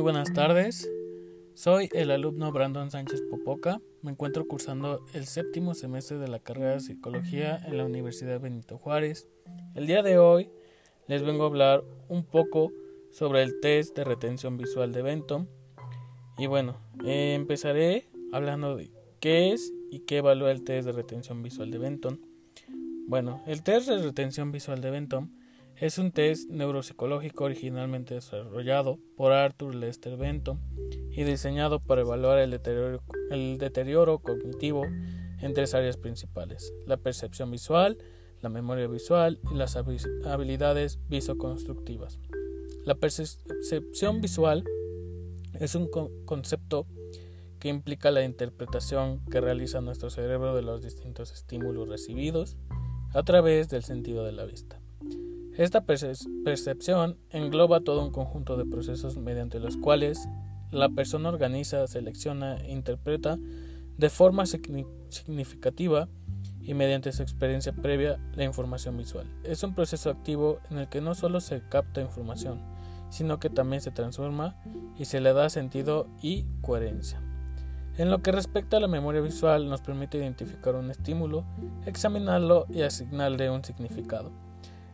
Muy buenas tardes. Soy el alumno Brandon Sánchez Popoca. Me encuentro cursando el séptimo semestre de la carrera de psicología en la Universidad Benito Juárez. El día de hoy les vengo a hablar un poco sobre el test de retención visual de Benton. Y bueno, eh, empezaré hablando de qué es y qué evalúa el test de retención visual de Benton. Bueno, el test de retención visual de Benton es un test neuropsicológico originalmente desarrollado por Arthur Lester Benton y diseñado para evaluar el deterioro, el deterioro cognitivo en tres áreas principales, la percepción visual, la memoria visual y las habilidades visoconstructivas. La percepción visual es un concepto que implica la interpretación que realiza nuestro cerebro de los distintos estímulos recibidos a través del sentido de la vista. Esta percepción engloba todo un conjunto de procesos mediante los cuales la persona organiza, selecciona e interpreta de forma significativa y mediante su experiencia previa la información visual. Es un proceso activo en el que no solo se capta información, sino que también se transforma y se le da sentido y coherencia. En lo que respecta a la memoria visual nos permite identificar un estímulo, examinarlo y asignarle un significado.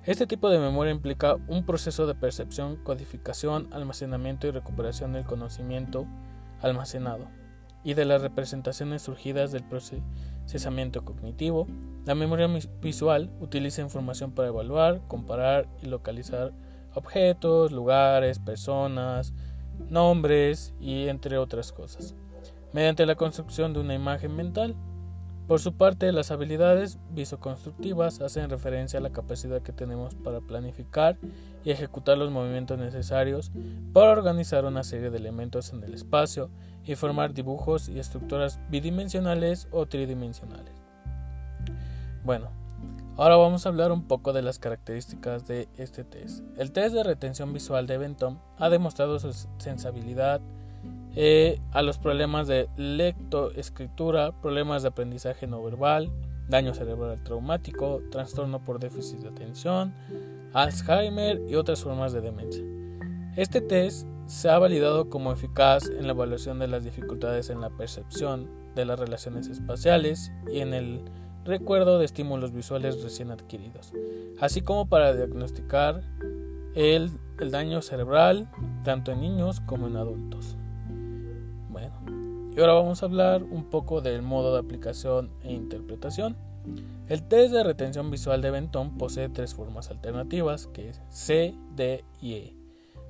Este tipo de memoria implica un proceso de percepción, codificación, almacenamiento y recuperación del conocimiento almacenado y de las representaciones surgidas del procesamiento cognitivo. La memoria visual utiliza información para evaluar, comparar y localizar objetos, lugares, personas, nombres y entre otras cosas, mediante la construcción de una imagen mental. Por su parte, las habilidades visoconstructivas hacen referencia a la capacidad que tenemos para planificar y ejecutar los movimientos necesarios para organizar una serie de elementos en el espacio y formar dibujos y estructuras bidimensionales o tridimensionales. Bueno, ahora vamos a hablar un poco de las características de este test. El test de retención visual de Bentham ha demostrado su sensibilidad, eh, a los problemas de lectoescritura, problemas de aprendizaje no verbal, daño cerebral traumático, trastorno por déficit de atención, Alzheimer y otras formas de demencia. Este test se ha validado como eficaz en la evaluación de las dificultades en la percepción de las relaciones espaciales y en el recuerdo de estímulos visuales recién adquiridos, así como para diagnosticar el daño cerebral tanto en niños como en adultos. Y ahora vamos a hablar un poco del modo de aplicación e interpretación. El test de retención visual de Benton posee tres formas alternativas, que es C, D y E,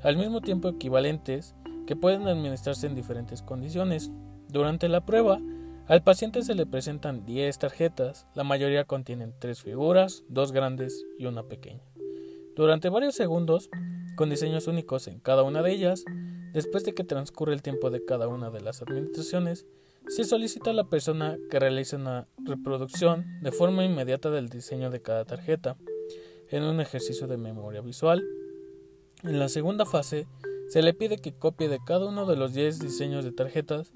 al mismo tiempo equivalentes, que pueden administrarse en diferentes condiciones. Durante la prueba, al paciente se le presentan 10 tarjetas, la mayoría contienen tres figuras, dos grandes y una pequeña. Durante varios segundos, con diseños únicos en cada una de ellas, Después de que transcurre el tiempo de cada una de las administraciones, se solicita a la persona que realice una reproducción de forma inmediata del diseño de cada tarjeta, en un ejercicio de memoria visual. En la segunda fase, se le pide que copie de cada uno de los 10 diseños de tarjetas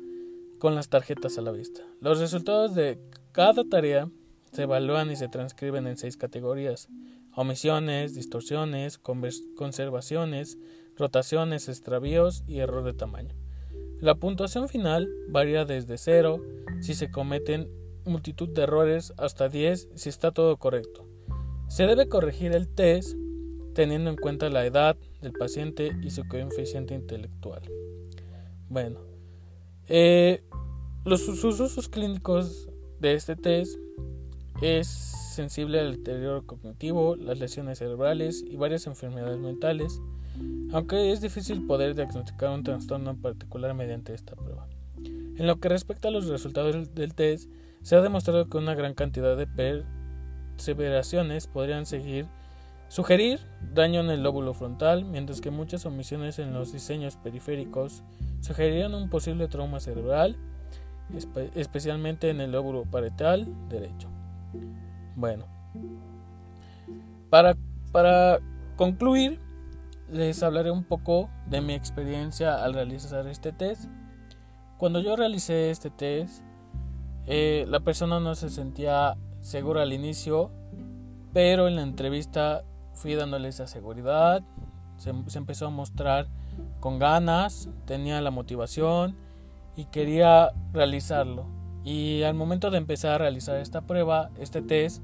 con las tarjetas a la vista. Los resultados de cada tarea se evalúan y se transcriben en seis categorías. Omisiones, distorsiones, conservaciones, rotaciones, extravíos y error de tamaño. La puntuación final varía desde 0 si se cometen multitud de errores hasta 10 si está todo correcto. Se debe corregir el test teniendo en cuenta la edad del paciente y su coeficiente intelectual. Bueno, eh, los usos clínicos de este test es sensible al deterioro cognitivo, las lesiones cerebrales y varias enfermedades mentales aunque es difícil poder diagnosticar un trastorno en particular mediante esta prueba. En lo que respecta a los resultados del test, se ha demostrado que una gran cantidad de perseveraciones podrían seguir, sugerir daño en el lóbulo frontal, mientras que muchas omisiones en los diseños periféricos sugerirían un posible trauma cerebral, especialmente en el lóbulo parietal derecho. Bueno, para, para concluir, les hablaré un poco de mi experiencia al realizar este test. Cuando yo realicé este test, eh, la persona no se sentía segura al inicio, pero en la entrevista fui dándole esa seguridad. Se, empezó a mostrar con ganas, tenía la motivación y quería realizarlo. Y al momento de empezar a realizar esta prueba, este test,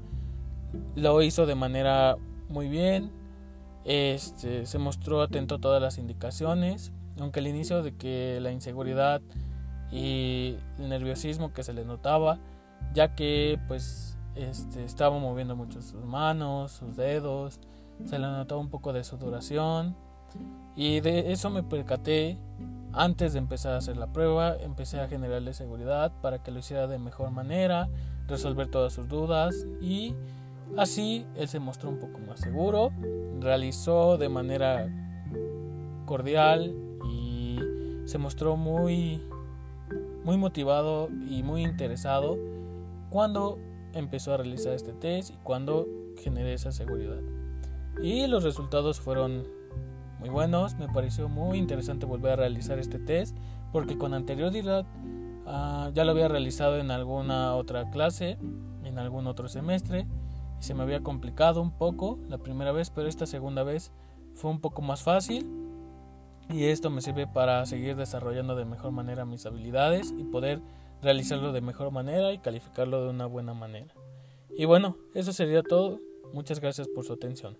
lo hizo de manera muy bien. Este, se mostró atento a todas las indicaciones, aunque al inicio de que la inseguridad y el nerviosismo que se le notaba, ya que pues este, estaba moviendo mucho sus manos, sus dedos, se le notaba un poco de sudoración. Y de eso me percaté antes de empezar a hacer la prueba, empecé a generarle seguridad para que lo hiciera de mejor manera, resolver todas sus dudas y así él se mostró un poco más seguro, realizó de manera cordial y se mostró muy muy motivado y muy interesado cuando empezó a realizar este test y cuando generé esa seguridad. Y los resultados fueron muy buenos, me pareció muy interesante volver a realizar este test porque con anterioridad uh, ya lo había realizado en alguna otra clase, en algún otro semestre y se me había complicado un poco la primera vez, pero esta segunda vez fue un poco más fácil y esto me sirve para seguir desarrollando de mejor manera mis habilidades y poder realizarlo de mejor manera y calificarlo de una buena manera. Y bueno, eso sería todo. Muchas gracias por su atención.